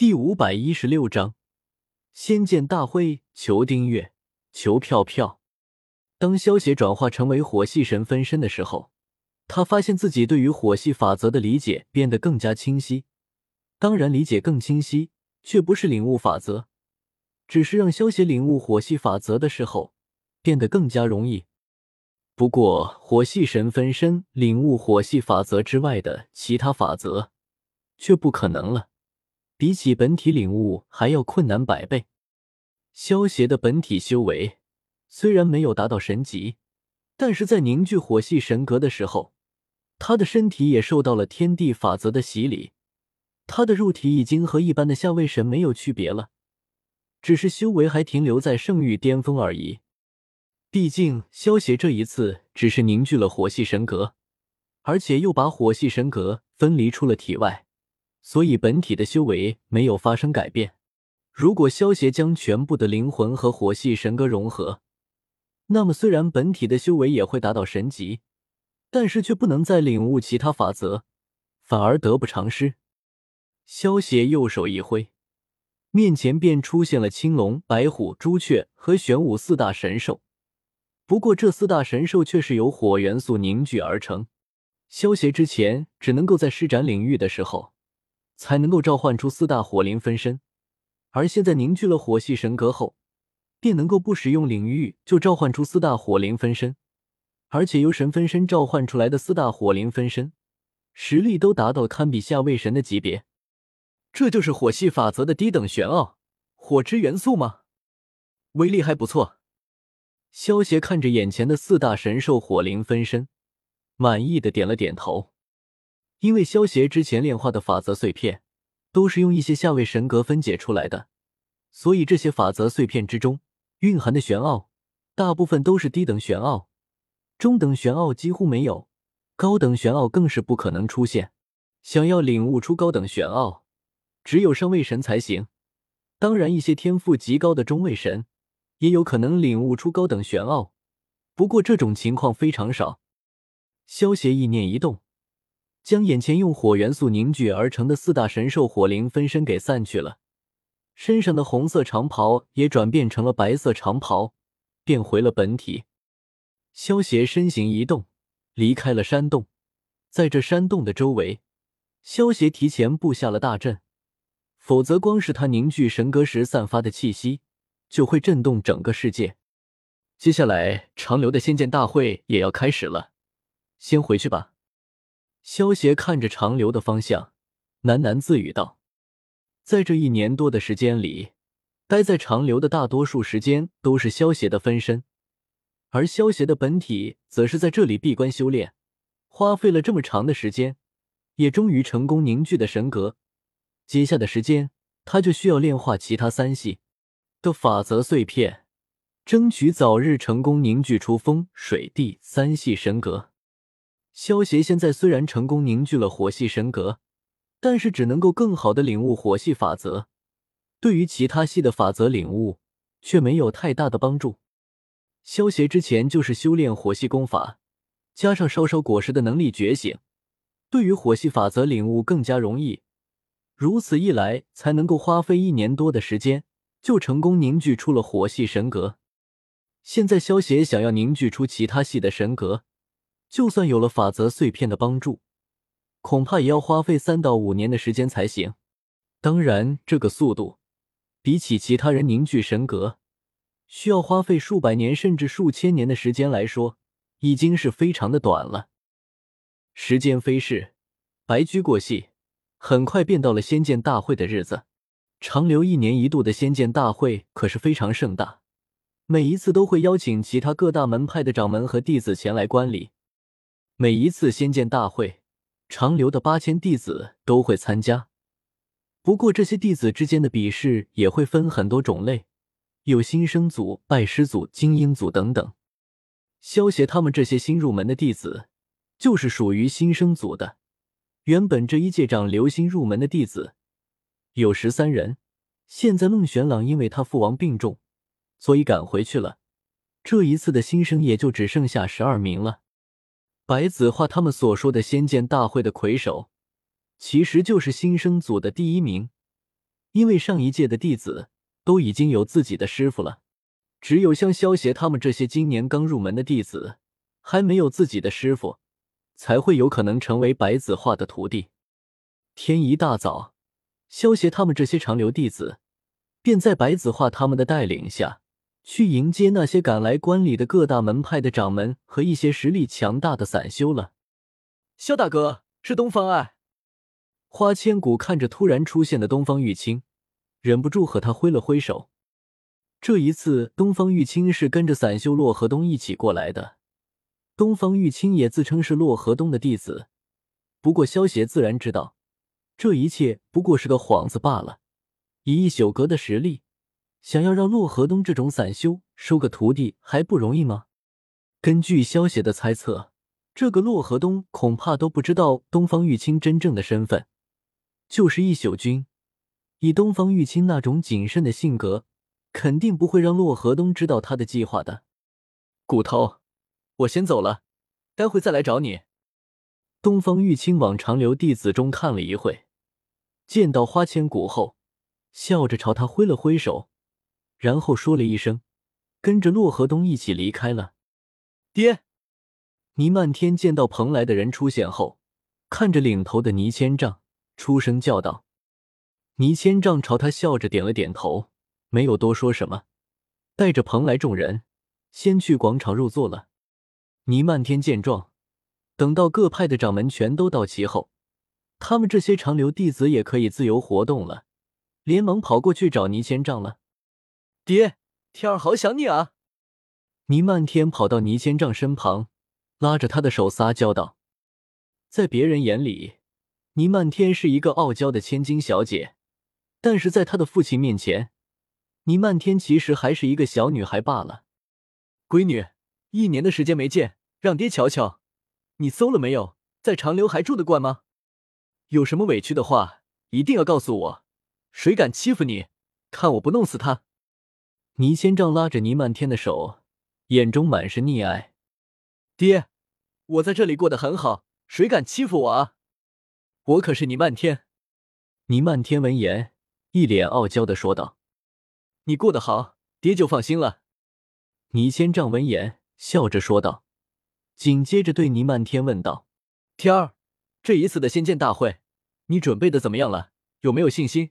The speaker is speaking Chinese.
第五百一十六章仙剑大会，求订阅，求票票。当萧协转化成为火系神分身的时候，他发现自己对于火系法则的理解变得更加清晰。当然，理解更清晰，却不是领悟法则，只是让萧协领悟火系法则的时候变得更加容易。不过，火系神分身领悟火系法则之外的其他法则，却不可能了。比起本体领悟还要困难百倍。萧协的本体修为虽然没有达到神级，但是在凝聚火系神格的时候，他的身体也受到了天地法则的洗礼，他的肉体已经和一般的下位神没有区别了，只是修为还停留在圣域巅峰而已。毕竟萧协这一次只是凝聚了火系神格，而且又把火系神格分离出了体外。所以本体的修为没有发生改变。如果萧协将全部的灵魂和火系神格融合，那么虽然本体的修为也会达到神级，但是却不能再领悟其他法则，反而得不偿失。萧协右手一挥，面前便出现了青龙、白虎、朱雀和玄武四大神兽。不过这四大神兽却是由火元素凝聚而成。萧协之前只能够在施展领域的时候。才能够召唤出四大火灵分身，而现在凝聚了火系神格后，便能够不使用领域就召唤出四大火灵分身，而且由神分身召唤出来的四大火灵分身，实力都达到堪比下位神的级别。这就是火系法则的低等玄奥火之元素吗？威力还不错。萧协看着眼前的四大神兽火灵分身，满意的点了点头。因为萧协之前炼化的法则碎片，都是用一些下位神格分解出来的，所以这些法则碎片之中蕴含的玄奥，大部分都是低等玄奥，中等玄奥几乎没有，高等玄奥更是不可能出现。想要领悟出高等玄奥，只有上位神才行。当然，一些天赋极高的中位神，也有可能领悟出高等玄奥，不过这种情况非常少。萧协意念一动。将眼前用火元素凝聚而成的四大神兽火灵分身给散去了，身上的红色长袍也转变成了白色长袍，变回了本体。萧协身形一动，离开了山洞。在这山洞的周围，萧协提前布下了大阵，否则光是他凝聚神格时散发的气息，就会震动整个世界。接下来长留的仙剑大会也要开始了，先回去吧。萧邪看着长流的方向，喃喃自语道：“在这一年多的时间里，待在长流的大多数时间都是萧邪的分身，而萧邪的本体则是在这里闭关修炼。花费了这么长的时间，也终于成功凝聚的神格。接下的时间，他就需要炼化其他三系的法则碎片，争取早日成功凝聚出风、水、地三系神格。”萧协现在虽然成功凝聚了火系神格，但是只能够更好的领悟火系法则，对于其他系的法则领悟却没有太大的帮助。萧协之前就是修炼火系功法，加上烧烧果实的能力觉醒，对于火系法则领悟更加容易。如此一来，才能够花费一年多的时间就成功凝聚出了火系神格。现在萧协想要凝聚出其他系的神格。就算有了法则碎片的帮助，恐怕也要花费三到五年的时间才行。当然，这个速度比起其他人凝聚神格需要花费数百年甚至数千年的时间来说，已经是非常的短了。时间飞逝，白驹过隙，很快便到了仙剑大会的日子。长留一年一度的仙剑大会可是非常盛大，每一次都会邀请其他各大门派的掌门和弟子前来观礼。每一次仙剑大会，长留的八千弟子都会参加。不过，这些弟子之间的比试也会分很多种类，有新生组、拜师组、精英组等等。萧协他们这些新入门的弟子，就是属于新生组的。原本这一届长留新入门的弟子有十三人，现在孟玄朗因为他父王病重，所以赶回去了。这一次的新生也就只剩下十二名了。白子画他们所说的仙剑大会的魁首，其实就是新生组的第一名。因为上一届的弟子都已经有自己的师傅了，只有像萧协他们这些今年刚入门的弟子，还没有自己的师傅，才会有可能成为白子画的徒弟。天一大早，萧协他们这些长留弟子便在白子画他们的带领下去迎接那些赶来观礼的各大门派的掌门和一些实力强大的散修了。萧大哥，是东方爱。花千骨看着突然出现的东方玉清，忍不住和他挥了挥手。这一次，东方玉清是跟着散修洛河东一起过来的。东方玉清也自称是洛河东的弟子，不过萧协自然知道，这一切不过是个幌子罢了。以一宿阁的实力，想要让洛河东这种散修收个徒弟还不容易吗？根据萧协的猜测，这个洛河东恐怕都不知道东方玉清真正的身份。就是一宿君，以东方玉清那种谨慎的性格，肯定不会让洛河东知道他的计划的。骨头，我先走了，待会再来找你。东方玉清往长留弟子中看了一会，见到花千骨后，笑着朝他挥了挥手，然后说了一声，跟着洛河东一起离开了。爹，倪漫天见到蓬莱的人出现后，看着领头的倪千丈。出声叫道：“倪千丈朝他笑着点了点头，没有多说什么，带着蓬莱众人先去广场入座了。”倪漫天见状，等到各派的掌门全都到齐后，他们这些长留弟子也可以自由活动了，连忙跑过去找倪千丈了。“爹，天儿好想你啊！”倪漫天跑到倪千丈身旁，拉着他的手撒娇道：“在别人眼里。”倪漫天是一个傲娇的千金小姐，但是在他的父亲面前，倪漫天其实还是一个小女孩罢了。闺女，一年的时间没见，让爹瞧瞧，你馊了没有？在长留还住得惯吗？有什么委屈的话，一定要告诉我。谁敢欺负你，看我不弄死他！倪千丈拉着倪漫天的手，眼中满是溺爱。爹，我在这里过得很好，谁敢欺负我啊？我可是倪漫天。倪漫天闻言，一脸傲娇的说道：“你过得好，爹就放心了。”倪千丈闻言，笑着说道，紧接着对倪漫天问道：“天儿，这一次的仙剑大会，你准备的怎么样了？有没有信心？”